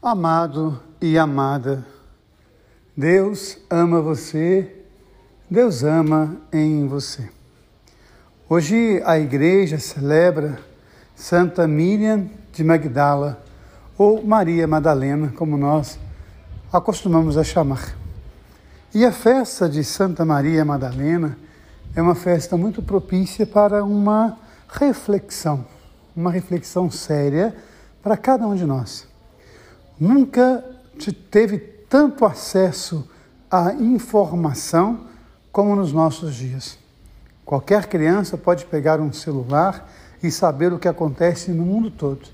Amado e amada, Deus ama você, Deus ama em você. Hoje a igreja celebra Santa Miriam de Magdala, ou Maria Madalena, como nós acostumamos a chamar. E a festa de Santa Maria Madalena é uma festa muito propícia para uma reflexão, uma reflexão séria para cada um de nós. Nunca teve tanto acesso à informação como nos nossos dias. Qualquer criança pode pegar um celular e saber o que acontece no mundo todo.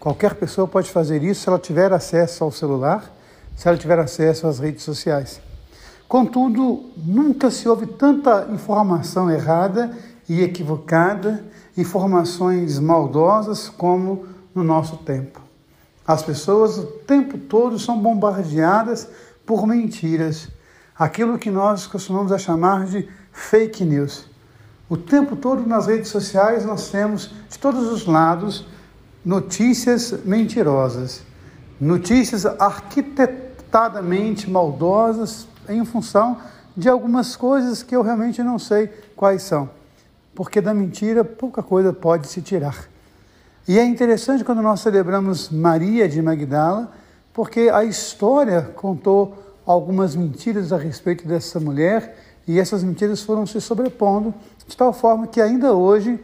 Qualquer pessoa pode fazer isso se ela tiver acesso ao celular, se ela tiver acesso às redes sociais. Contudo, nunca se houve tanta informação errada e equivocada, informações maldosas como no nosso tempo. As pessoas o tempo todo são bombardeadas por mentiras, aquilo que nós costumamos a chamar de fake news. O tempo todo nas redes sociais nós temos de todos os lados notícias mentirosas, notícias arquitetadamente maldosas em função de algumas coisas que eu realmente não sei quais são, porque da mentira pouca coisa pode se tirar. E é interessante quando nós celebramos Maria de Magdala, porque a história contou algumas mentiras a respeito dessa mulher e essas mentiras foram se sobrepondo de tal forma que ainda hoje,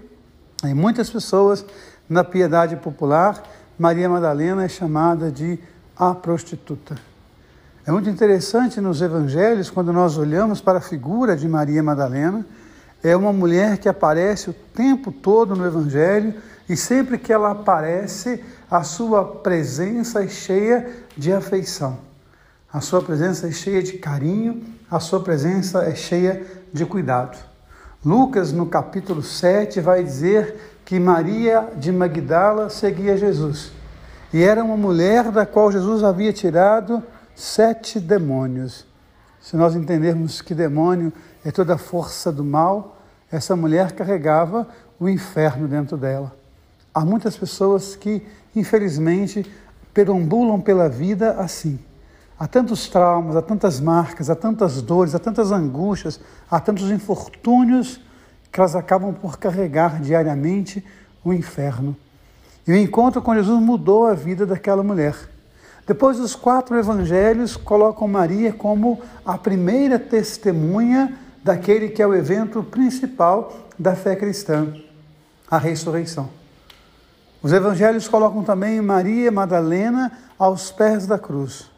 em muitas pessoas, na piedade popular, Maria Madalena é chamada de a prostituta. É muito interessante nos evangelhos, quando nós olhamos para a figura de Maria Madalena, é uma mulher que aparece o tempo todo no evangelho e sempre que ela aparece, a sua presença é cheia de afeição. A sua presença é cheia de carinho, a sua presença é cheia de cuidado. Lucas, no capítulo 7, vai dizer que Maria de Magdala seguia Jesus. E era uma mulher da qual Jesus havia tirado sete demônios. Se nós entendermos que demônio é toda a força do mal, essa mulher carregava o inferno dentro dela. Há muitas pessoas que, infelizmente, perambulam pela vida assim. Há tantos traumas, há tantas marcas, há tantas dores, há tantas angústias, há tantos infortúnios que elas acabam por carregar diariamente o inferno. E o encontro com Jesus mudou a vida daquela mulher. Depois, os quatro evangelhos colocam Maria como a primeira testemunha daquele que é o evento principal da fé cristã, a ressurreição. Os evangelhos colocam também Maria Madalena aos pés da cruz,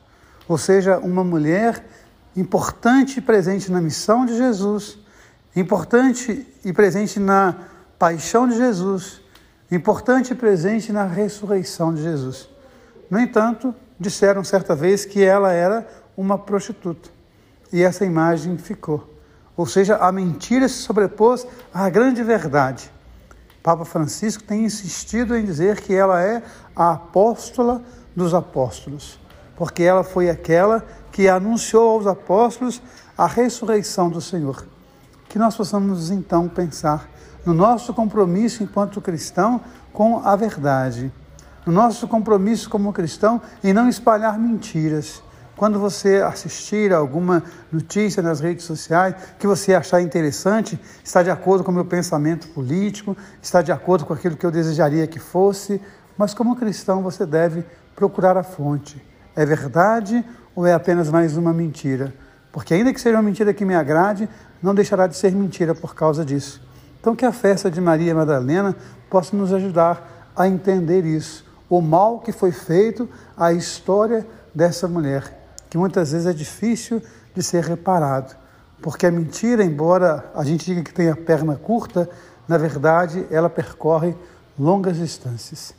ou seja, uma mulher importante e presente na missão de Jesus, importante e presente na paixão de Jesus, importante e presente na ressurreição de Jesus. No entanto, disseram certa vez que ela era uma prostituta e essa imagem ficou. Ou seja, a mentira se sobrepôs à grande verdade. Papa Francisco tem insistido em dizer que ela é a apóstola dos apóstolos, porque ela foi aquela que anunciou aos apóstolos a ressurreição do Senhor. Que nós possamos então pensar no nosso compromisso enquanto cristão com a verdade, no nosso compromisso como cristão em não espalhar mentiras quando você assistir alguma notícia nas redes sociais que você achar interessante, está de acordo com o meu pensamento político, está de acordo com aquilo que eu desejaria que fosse, mas como cristão você deve procurar a fonte. É verdade ou é apenas mais uma mentira? Porque ainda que seja uma mentira que me agrade, não deixará de ser mentira por causa disso. Então que a festa de Maria Madalena possa nos ajudar a entender isso, o mal que foi feito à história dessa mulher que muitas vezes é difícil de ser reparado. Porque a mentira, embora a gente diga que tem a perna curta, na verdade ela percorre longas distâncias.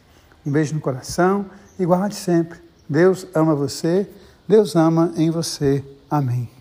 Um beijo no coração e guarde sempre. Deus ama você, Deus ama em você. Amém.